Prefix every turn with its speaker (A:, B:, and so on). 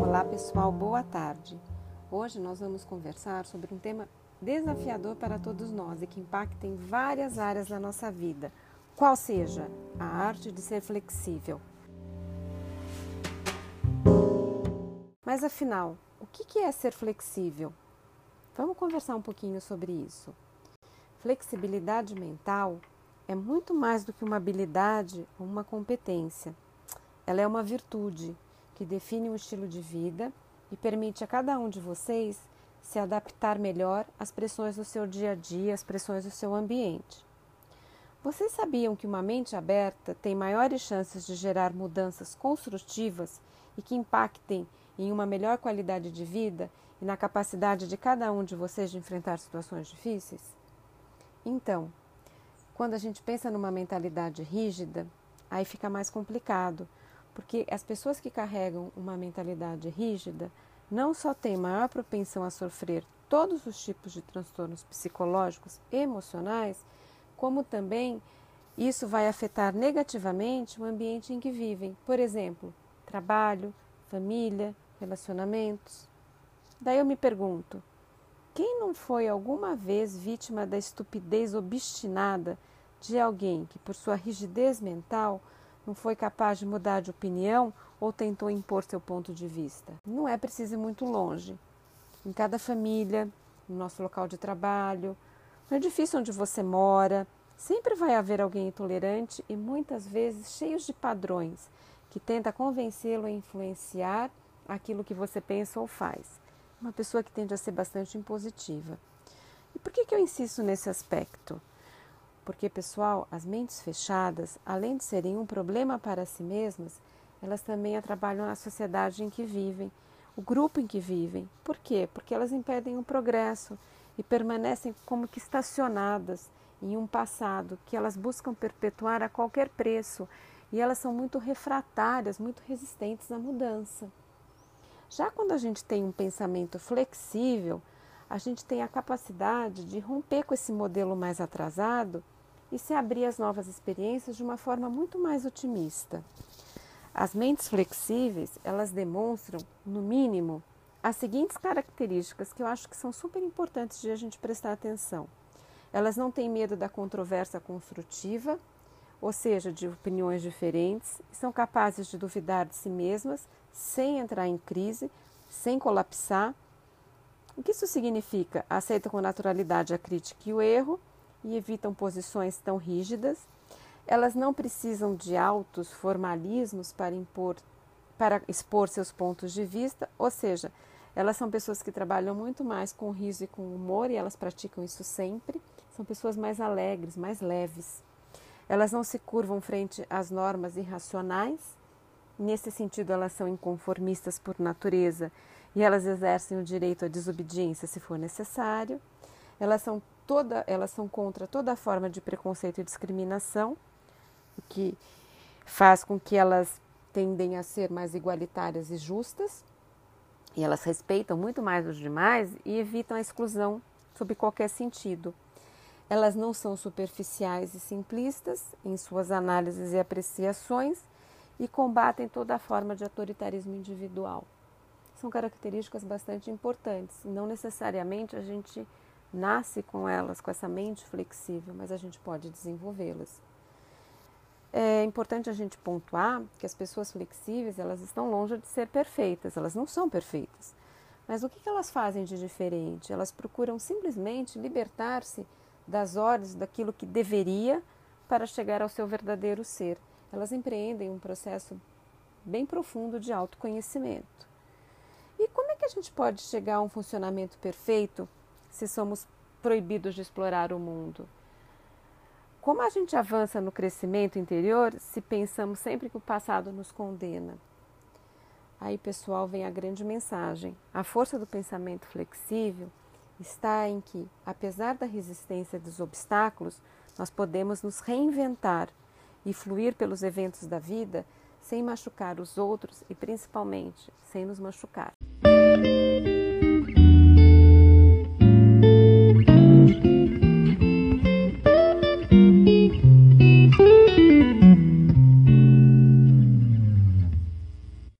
A: Olá pessoal, boa tarde. Hoje nós vamos conversar sobre um tema desafiador para todos nós e que impacta em várias áreas da nossa vida, qual seja a arte de ser flexível. Mas afinal, o que é ser flexível? Vamos conversar um pouquinho sobre isso. Flexibilidade mental é muito mais do que uma habilidade ou uma competência. Ela é uma virtude que define um estilo de vida e permite a cada um de vocês se adaptar melhor às pressões do seu dia a dia, às pressões do seu ambiente. Vocês sabiam que uma mente aberta tem maiores chances de gerar mudanças construtivas e que impactem em uma melhor qualidade de vida e na capacidade de cada um de vocês de enfrentar situações difíceis? Então, quando a gente pensa numa mentalidade rígida, aí fica mais complicado, porque as pessoas que carregam uma mentalidade rígida não só têm maior propensão a sofrer todos os tipos de transtornos psicológicos e emocionais, como também isso vai afetar negativamente o ambiente em que vivem. Por exemplo, trabalho, família, relacionamentos. Daí eu me pergunto: quem não foi alguma vez vítima da estupidez obstinada de alguém que, por sua rigidez mental, não foi capaz de mudar de opinião ou tentou impor seu ponto de vista. Não é preciso ir muito longe. Em cada família, no nosso local de trabalho, no edifício onde você mora, sempre vai haver alguém intolerante e muitas vezes cheio de padrões que tenta convencê-lo a influenciar aquilo que você pensa ou faz. Uma pessoa que tende a ser bastante impositiva. E por que, que eu insisto nesse aspecto? Porque, pessoal, as mentes fechadas, além de serem um problema para si mesmas, elas também atrapalham a sociedade em que vivem, o grupo em que vivem. Por quê? Porque elas impedem o progresso e permanecem como que estacionadas em um passado que elas buscam perpetuar a qualquer preço e elas são muito refratárias, muito resistentes à mudança. Já quando a gente tem um pensamento flexível, a gente tem a capacidade de romper com esse modelo mais atrasado e se abrir às novas experiências de uma forma muito mais otimista. As mentes flexíveis, elas demonstram, no mínimo, as seguintes características que eu acho que são super importantes de a gente prestar atenção. Elas não têm medo da controvérsia construtiva, ou seja, de opiniões diferentes, são capazes de duvidar de si mesmas sem entrar em crise, sem colapsar o que isso significa? Aceitam com naturalidade a crítica e o erro e evitam posições tão rígidas. Elas não precisam de altos formalismos para impor, para expor seus pontos de vista, ou seja, elas são pessoas que trabalham muito mais com riso e com humor e elas praticam isso sempre. São pessoas mais alegres, mais leves. Elas não se curvam frente às normas irracionais. Nesse sentido, elas são inconformistas por natureza e elas exercem o direito à desobediência se for necessário. Elas são, toda, elas são contra toda forma de preconceito e discriminação, o que faz com que elas tendem a ser mais igualitárias e justas. E elas respeitam muito mais os demais e evitam a exclusão sob qualquer sentido. Elas não são superficiais e simplistas em suas análises e apreciações e combatem toda forma de autoritarismo individual são características bastante importantes. Não necessariamente a gente nasce com elas, com essa mente flexível, mas a gente pode desenvolvê-las. É importante a gente pontuar que as pessoas flexíveis elas estão longe de ser perfeitas, elas não são perfeitas. Mas o que elas fazem de diferente? Elas procuram simplesmente libertar-se das ordens daquilo que deveria para chegar ao seu verdadeiro ser. Elas empreendem um processo bem profundo de autoconhecimento. E como é que a gente pode chegar a um funcionamento perfeito se somos proibidos de explorar o mundo? Como a gente avança no crescimento interior se pensamos sempre que o passado nos condena? Aí, pessoal, vem a grande mensagem. A força do pensamento flexível está em que, apesar da resistência dos obstáculos, nós podemos nos reinventar e fluir pelos eventos da vida sem machucar os outros e principalmente sem nos machucar.